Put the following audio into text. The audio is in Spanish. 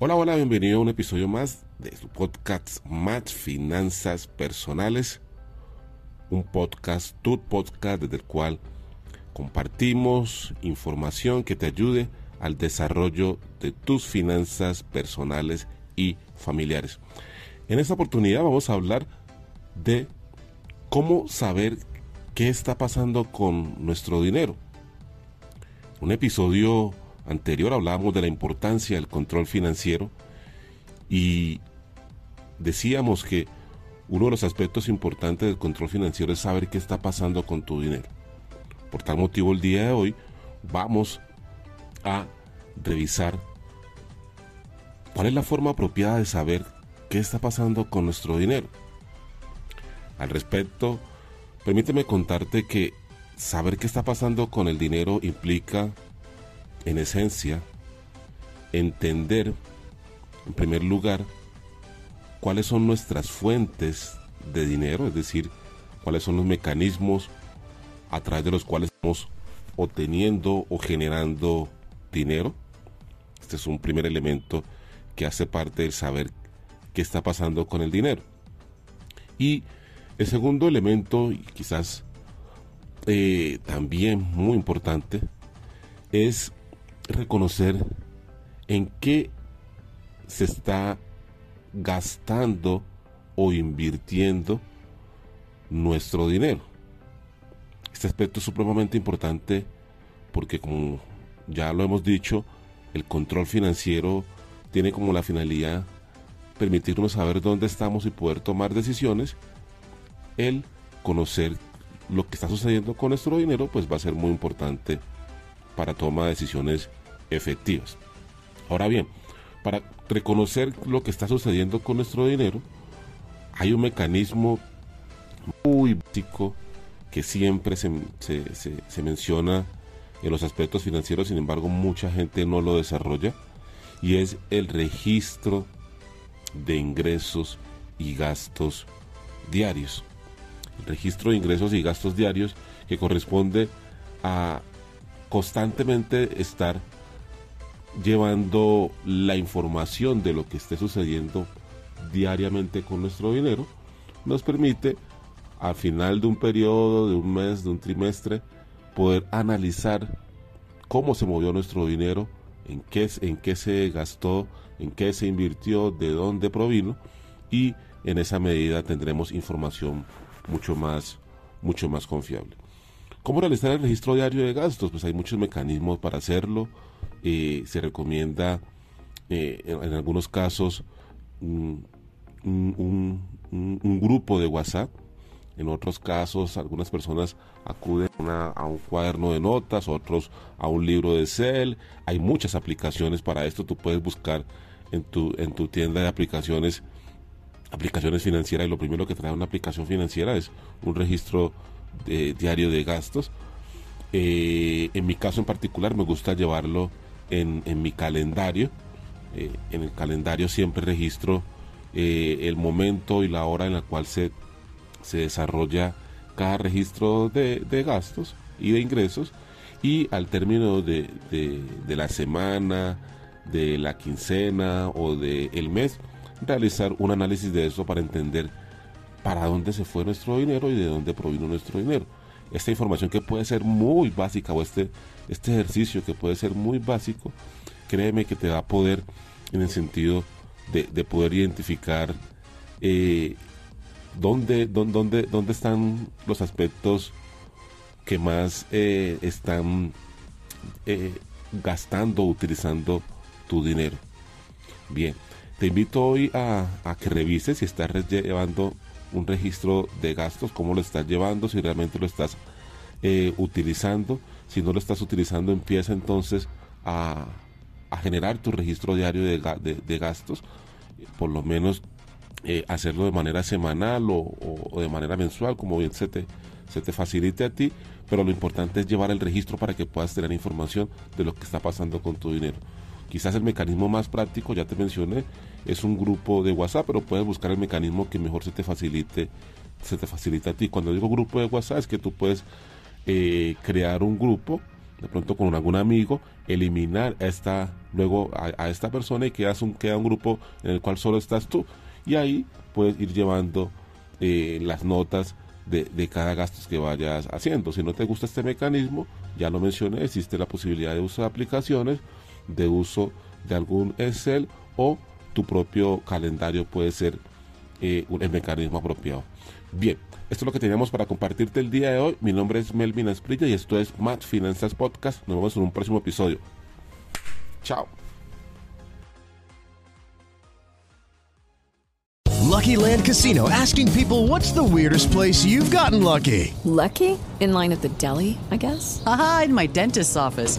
Hola, hola, bienvenido a un episodio más de su podcast Más Finanzas Personales. Un podcast, tu podcast, desde el cual compartimos información que te ayude al desarrollo de tus finanzas personales y familiares. En esta oportunidad vamos a hablar de cómo saber qué está pasando con nuestro dinero. Un episodio anterior hablábamos de la importancia del control financiero y decíamos que uno de los aspectos importantes del control financiero es saber qué está pasando con tu dinero. Por tal motivo el día de hoy vamos a revisar cuál es la forma apropiada de saber qué está pasando con nuestro dinero. Al respecto, permíteme contarte que saber qué está pasando con el dinero implica en esencia, entender, en primer lugar, cuáles son nuestras fuentes de dinero, es decir, cuáles son los mecanismos a través de los cuales estamos obteniendo o generando dinero. Este es un primer elemento que hace parte del saber qué está pasando con el dinero. Y el segundo elemento, y quizás eh, también muy importante, es reconocer en qué se está gastando o invirtiendo nuestro dinero. Este aspecto es supremamente importante porque como ya lo hemos dicho, el control financiero tiene como la finalidad permitirnos saber dónde estamos y poder tomar decisiones. El conocer lo que está sucediendo con nuestro dinero pues va a ser muy importante para toma de decisiones efectivas. Ahora bien, para reconocer lo que está sucediendo con nuestro dinero, hay un mecanismo muy básico que siempre se, se- se- se menciona en los aspectos financieros, sin embargo mucha gente no lo desarrolla, y es el registro de ingresos y gastos diarios. El registro de ingresos y gastos diarios que corresponde a constantemente estar llevando la información de lo que esté sucediendo diariamente con nuestro dinero, nos permite al final de un periodo, de un mes, de un trimestre, poder analizar cómo se movió nuestro dinero, en qué, en qué se gastó, en qué se invirtió, de dónde provino y en esa medida tendremos información mucho más, mucho más confiable. ¿Cómo realizar el registro diario de gastos? Pues hay muchos mecanismos para hacerlo. Eh, se recomienda eh, en, algunos casos mm, un, un- un- grupo de WhatsApp. En otros casos, algunas personas acuden a una- a un cuaderno de notas, otros a un libro de Excel. Hay muchas aplicaciones para esto. Tú puedes buscar en tu, en tu tienda de aplicaciones aplicaciones financieras y lo primero que trae una aplicación financiera es un registro de- diario de gastos. Eh, en mi caso en particular me gusta llevarlo en, en mi calendario. Eh, en el calendario siempre registro eh, el momento y la hora en la cual se, se desarrolla cada registro de, de gastos y de ingresos y al término de, de- de la semana, de la quincena o del el mes, realizar un análisis de eso para entender para dónde se fue nuestro dinero y de dónde provino nuestro dinero. Esta información que puede ser muy básica o este, este ejercicio que puede ser muy básico créeme que te da poder en el sentido de, de poder identificar eh, dónde, dónde, dónde, están los aspectos que más eh, están eh, gastando, utilizando tu dinero. Bien, te invito hoy a, a que revises si estás llevando un registro de gastos, cómo lo estás llevando, si realmente lo estás eh, utilizando. Si no lo estás utilizando, empieza entonces a, generar tu registro diario de, de, gastos, por lo menos eh, hacerlo de manera semanal o, o, de manera mensual, como bien se te, se te facilite a ti, pero lo importante es llevar el registro para que puedas tener información de lo que está pasando con tu dinero. Quizás el mecanismo más práctico, ya te mencioné, es un grupo de WhatsApp, pero puedes buscar el mecanismo que mejor se te facilite, se te facilita a ti. Cuando digo grupo de WhatsApp es que tú puedes eh, crear un grupo, de pronto con algún amigo, eliminar esta, luego a, esta persona y quedas un, queda un grupo en el cual solo estás tú. Y ahí puedes ir llevando eh, las notas de, de, cada gasto que vayas haciendo. Si no te gusta este mecanismo, ya lo mencioné, existe la posibilidad de de aplicaciones de uso de algún Excel o tu propio calendario puede ser eh, el mecanismo apropiado. Bien, esto es lo que teníamos para compartirte el día de hoy. Mi nombre es Melvin Asprilla y esto es Matt Finanzas Podcast. Nos vemos en un próximo episodio. Chao. Lucky Land Casino asking people what's the weirdest place you've gotten lucky? Lucky? In line at the deli, I guess? Aha, in my dentist's office.